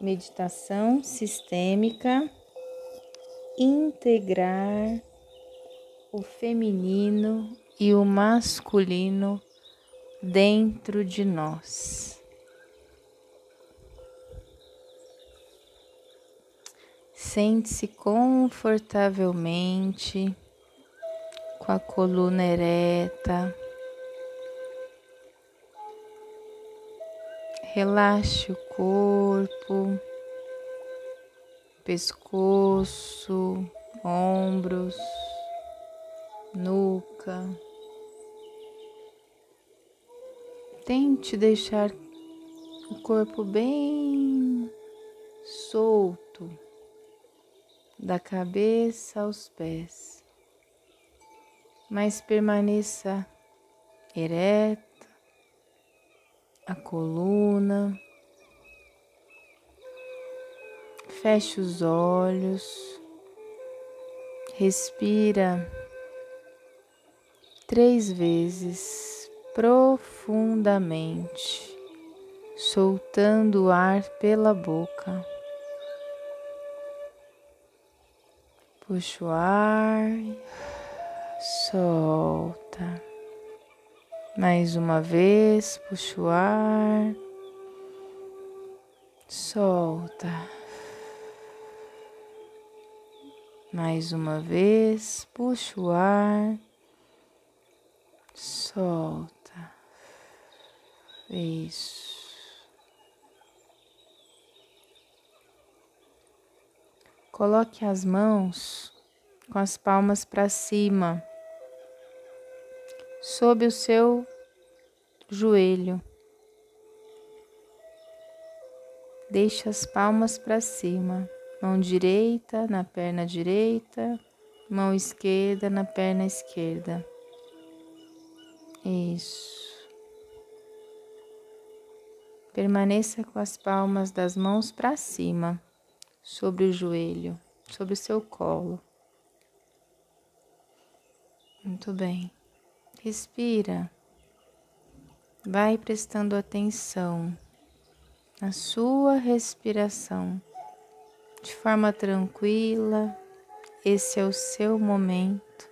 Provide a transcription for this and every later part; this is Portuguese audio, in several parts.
meditação sistêmica, integrar o feminino e o masculino dentro de nós. Sente-se confortavelmente com a coluna ereta. Relaxe o corpo, pescoço, ombros, nuca. Tente deixar o corpo bem solto, da cabeça aos pés, mas permaneça ereta a coluna. Feche os olhos, respira três vezes profundamente, soltando o ar pela boca. Puxa o ar, solta. Mais uma vez, puxa o ar, solta. Mais uma vez, puxa o ar, solta. Isso. Coloque as mãos com as palmas para cima sob o seu joelho. Deixe as palmas para cima, mão direita na perna direita, mão esquerda na perna esquerda. Isso. Permaneça com as palmas das mãos para cima, sobre o joelho, sobre o seu colo. Muito bem. Respira. Vai prestando atenção na sua respiração de forma tranquila. Esse é o seu momento.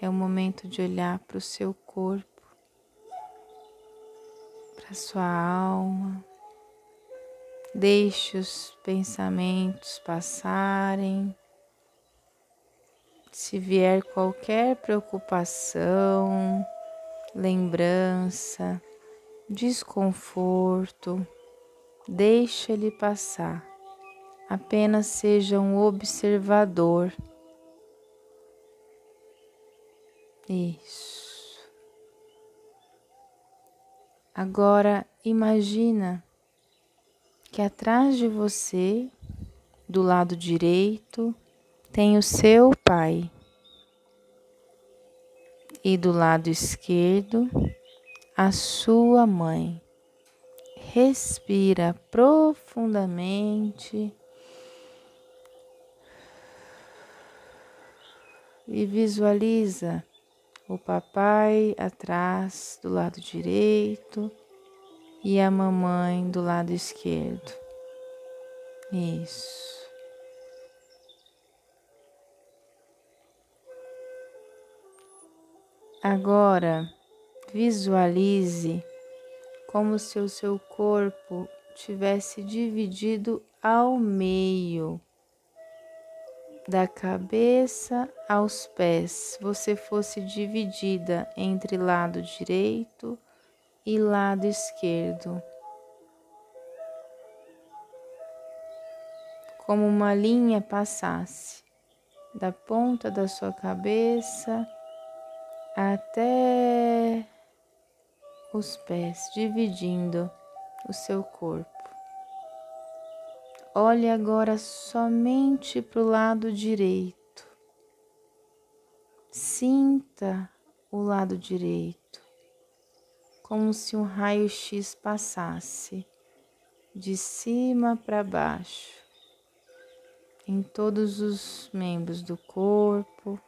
É o momento de olhar para o seu corpo, para sua alma. Deixe os pensamentos passarem se vier qualquer preocupação, lembrança, desconforto, deixe ele passar. Apenas seja um observador. Isso. Agora imagina que atrás de você, do lado direito, tem o seu pai. E do lado esquerdo, a sua mãe. Respira profundamente e visualiza o papai atrás do lado direito e a mamãe do lado esquerdo. Isso. Agora visualize como se o seu corpo tivesse dividido ao meio, da cabeça aos pés, você fosse dividida entre lado direito e lado esquerdo. Como uma linha passasse da ponta da sua cabeça até os pés, dividindo o seu corpo. Olhe agora somente para o lado direito. Sinta o lado direito, como se um raio-x passasse de cima para baixo, em todos os membros do corpo,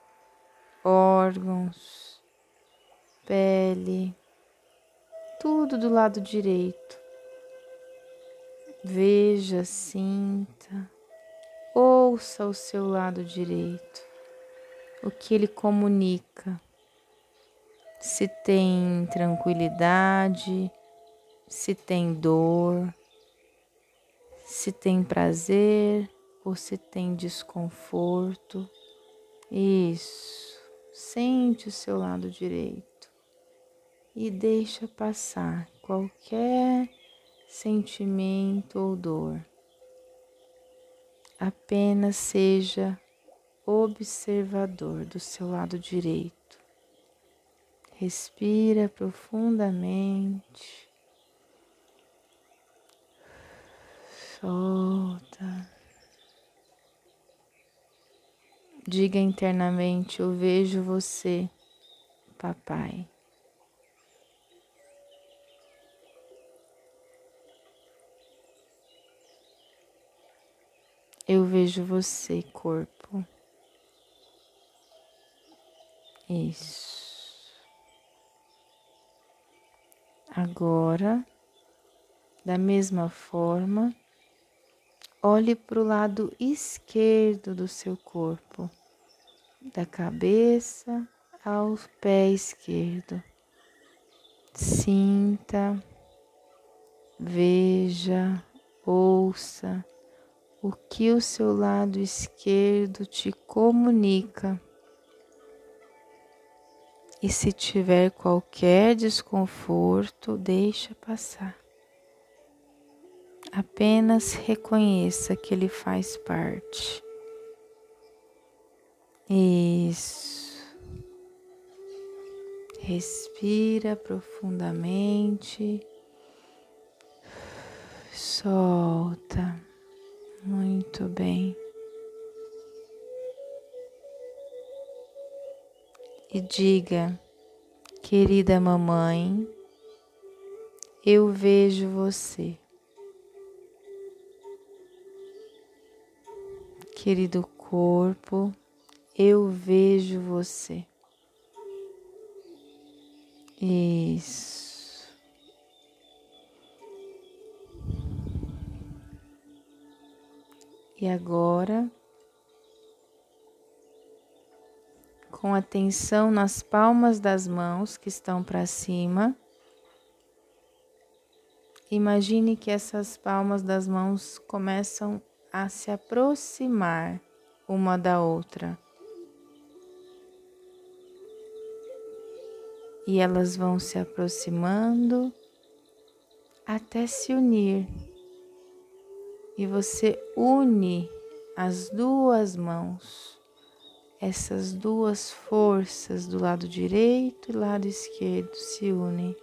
órgãos, pele, tudo do lado direito. Veja, sinta, ouça o seu lado direito, o que ele comunica. Se tem tranquilidade, se tem dor, se tem prazer ou se tem desconforto. Isso, sente o seu lado direito e deixa passar qualquer sentimento ou dor. Apenas seja observador do seu lado direito. Respira profundamente. Solta. Diga internamente: Eu vejo você, papai. Eu vejo você, corpo. Isso. Agora, da mesma forma, olhe para o lado esquerdo do seu corpo, da cabeça ao pé esquerdo. Sinta, veja, ouça o que o seu lado esquerdo te comunica. E se tiver qualquer desconforto, deixa passar. Apenas reconheça que ele faz parte. Isso. Respira profundamente. Solta. Muito bem. E diga, querida mamãe, eu vejo você. Querido corpo, eu vejo você. Isso. E agora, com atenção nas palmas das mãos que estão para cima, imagine que essas palmas das mãos começam a se aproximar uma da outra. E elas vão se aproximando até se unir e você une as duas mãos, essas duas forças do lado direito e lado esquerdo se unem.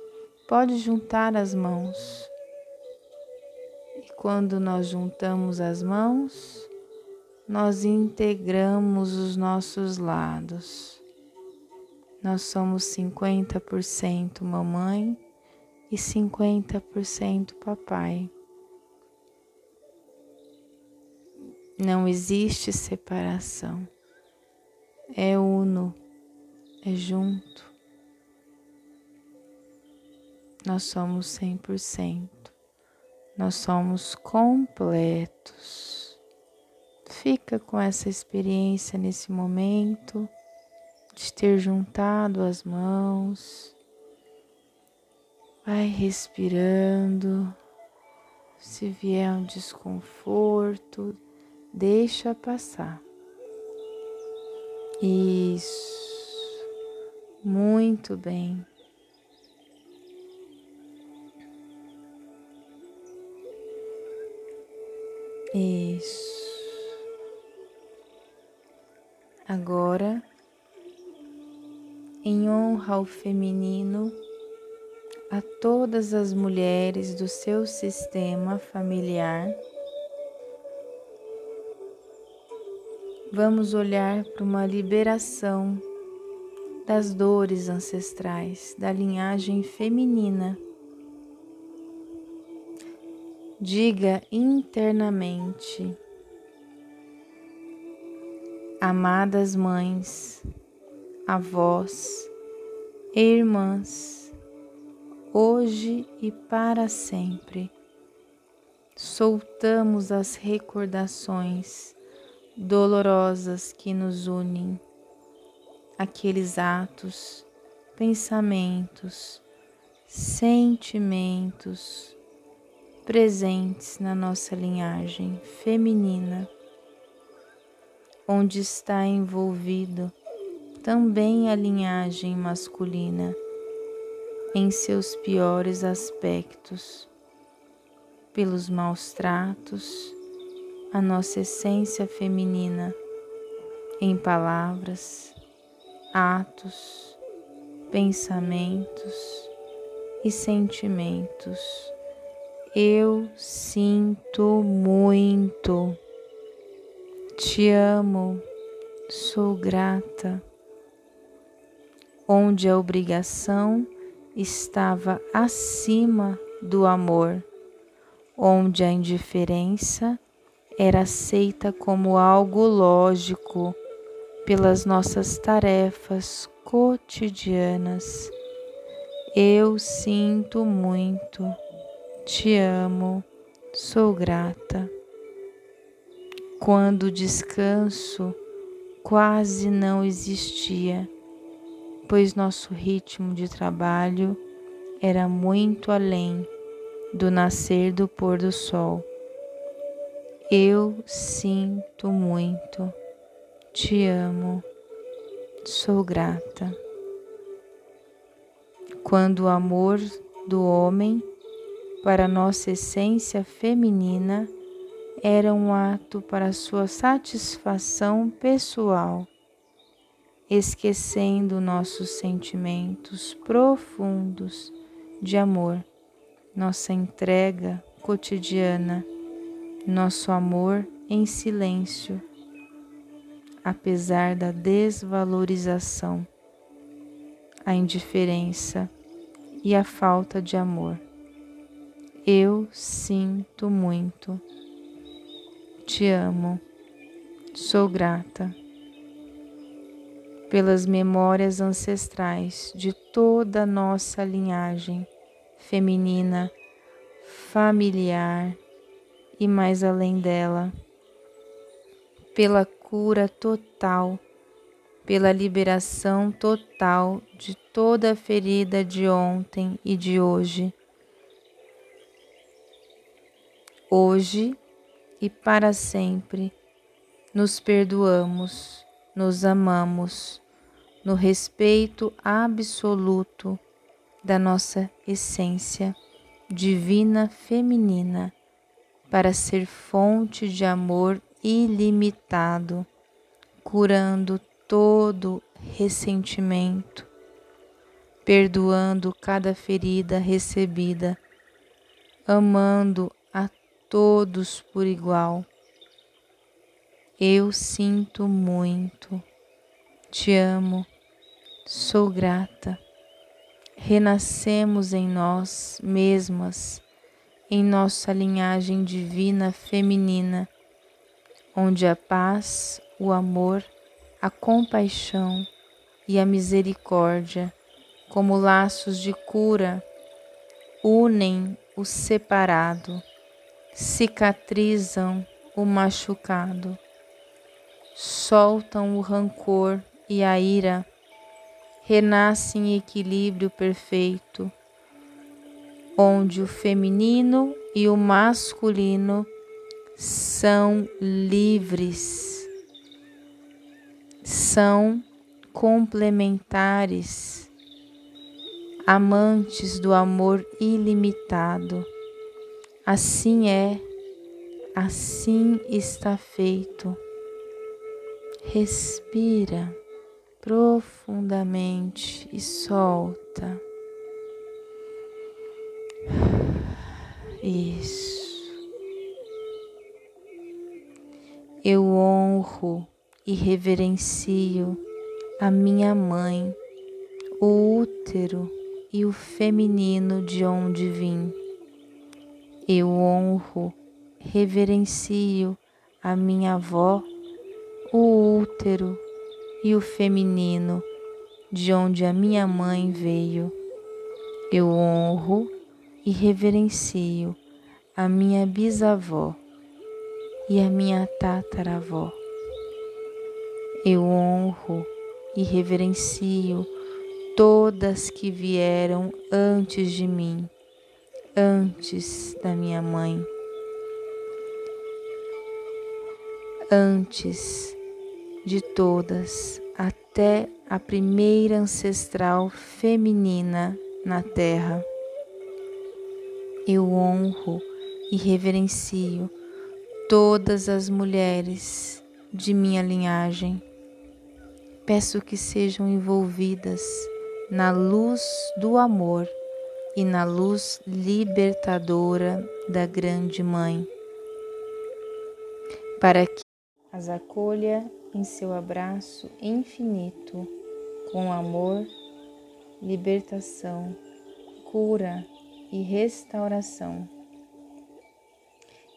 Pode juntar as mãos. E quando nós juntamos as mãos, nós integramos os nossos lados. Nós somos 50% mamãe e 50% papai. Não existe separação. É uno, é junto. Nós somos 100%. Nós somos completos. Fica com essa experiência nesse momento de ter juntado as mãos. Vai respirando. Se vier um desconforto, deixa passar. Isso, muito bem. Isso. Agora, em honra ao feminino, a todas as mulheres do seu sistema familiar, vamos olhar para uma liberação das dores ancestrais da linhagem feminina. Diga internamente, amadas mães, avós, irmãs, hoje e para sempre, soltamos as recordações dolorosas que nos unem, aqueles atos, pensamentos, sentimentos presentes na nossa linhagem feminina, onde está envolvido também a linhagem masculina em seus piores aspectos, pelos maus tratos, a nossa essência feminina em palavras, atos, pensamentos e sentimentos. Eu sinto muito, te amo, sou grata. Onde a obrigação estava acima do amor, onde a indiferença era aceita como algo lógico pelas nossas tarefas cotidianas. Eu sinto muito, te amo, sou grata. Quando descanso quase não existia, pois nosso ritmo de trabalho era muito além do nascer do pôr do sol. Eu sinto muito, te amo, sou grata. Quando o amor do homem para nossa essência feminina era um ato para sua satisfação pessoal esquecendo nossos sentimentos profundos de amor, nossa entrega cotidiana, nosso amor em silêncio, apesar da desvalorização, a indiferença e a falta de amor. Eu sinto muito. Te amo. Sou grata pelas memórias ancestrais de toda a nossa linhagem feminina, familiar e mais além dela, pela cura total, pela liberação total de toda a ferida de ontem e de hoje. Hoje e para sempre, nos perdoamos nos amamos no respeito absoluto da nossa essência divina feminina para ser fonte de amor ilimitado, curando todo ressentimento, perdoando cada ferida recebida, amando a todos por igual eu sinto muito, te amo, sou grata. Renascemos em nós mesmas, em nossa linhagem divina feminina, onde a paz, o amor, a compaixão e a misericórdia, como laços de cura, unem o separado, cicatrizam o machucado soltam o rancor e a ira, renascem em equilíbrio perfeito, onde o feminino e o masculino são livres, são complementares, amantes do amor ilimitado. Assim é, assim está feito. Respira profundamente e solta. Isso. Eu honro e reverencio a minha mãe, o útero e o feminino de onde vim. Eu honro, reverencio a minha avó o útero e o feminino de onde a minha mãe veio. Eu honro e reverencio a minha bisavó e a minha tataravó. Eu honro e reverencio todas que vieram antes de mim, antes da minha mãe, antes de todas, até a primeira ancestral feminina na Terra. Eu honro e reverencio todas as mulheres de minha linhagem. Peço que sejam envolvidas na luz do amor e na luz libertadora da Grande Mãe, para que as acolha em seu abraço infinito com amor, libertação, cura e restauração.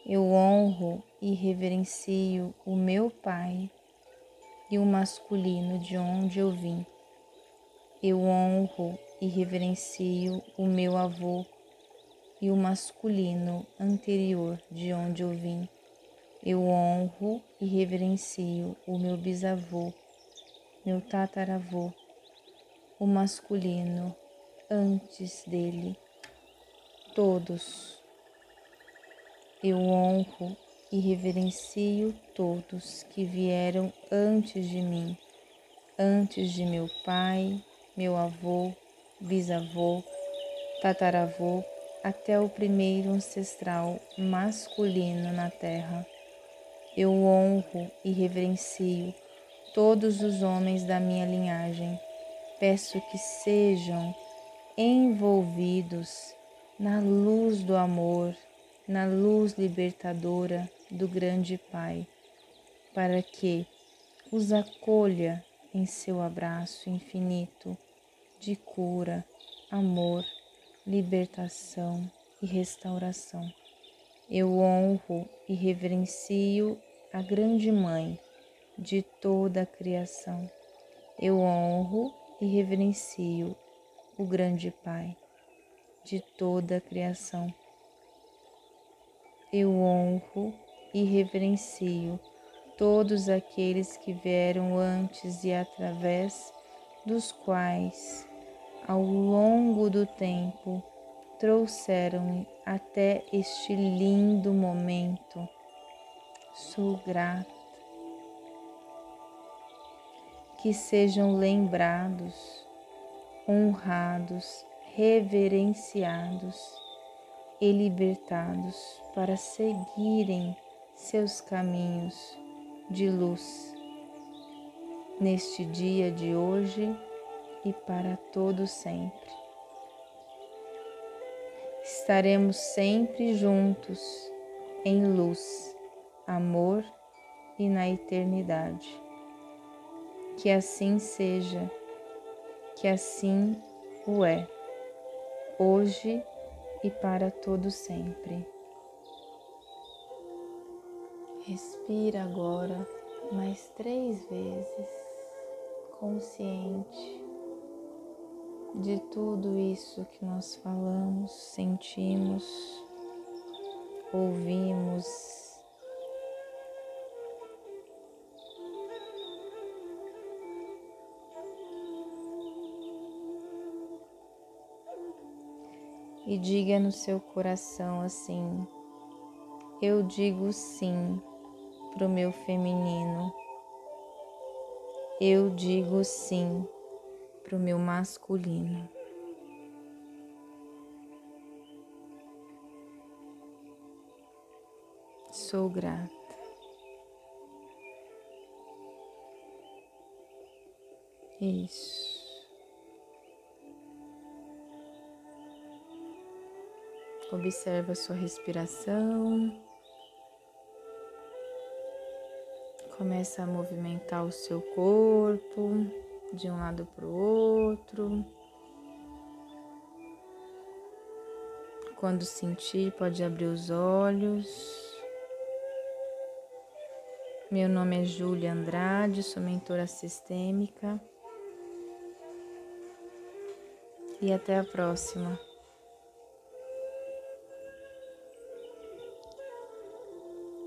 Eu honro e reverencio o meu Pai e o masculino de onde eu vim. Eu honro e reverencio o meu avô e o masculino anterior de onde eu vim. Eu honro e reverencio o meu bisavô, meu tataravô, o masculino antes dele, todos. Eu honro e reverencio todos que vieram antes de mim, antes de meu pai, meu avô, bisavô, tataravô, até o primeiro ancestral masculino na terra. Eu honro e reverencio todos os homens da minha linhagem. Peço que sejam envolvidos na luz do amor, na luz libertadora do grande Pai, para que os acolha em seu abraço infinito de cura, amor, libertação e restauração. Eu honro e reverencio a grande mãe de toda a criação. Eu honro e reverencio o grande Pai de toda a criação. Eu honro e reverencio todos aqueles que vieram antes e através dos quais ao longo do tempo trouxeram-me até este lindo momento. Sou grata. Que sejam lembrados, honrados, reverenciados e libertados para seguirem seus caminhos de luz. Neste dia de hoje, e para todo sempre. Estaremos sempre juntos em luz, amor e na eternidade. Que assim seja, que assim o é, hoje e para todo sempre. Respira agora mais três vezes, consciente de tudo isso que nós falamos, sentimos, ouvimos. E diga no seu coração assim: Eu digo sim para o meu feminino. Eu digo sim para o meu masculino. Sou grata. Isso. Observa sua respiração. Começa a movimentar o seu corpo de um lado para o outro. Quando sentir, pode abrir os olhos. Meu nome é Júlia Andrade, sou mentora sistêmica. E até a próxima.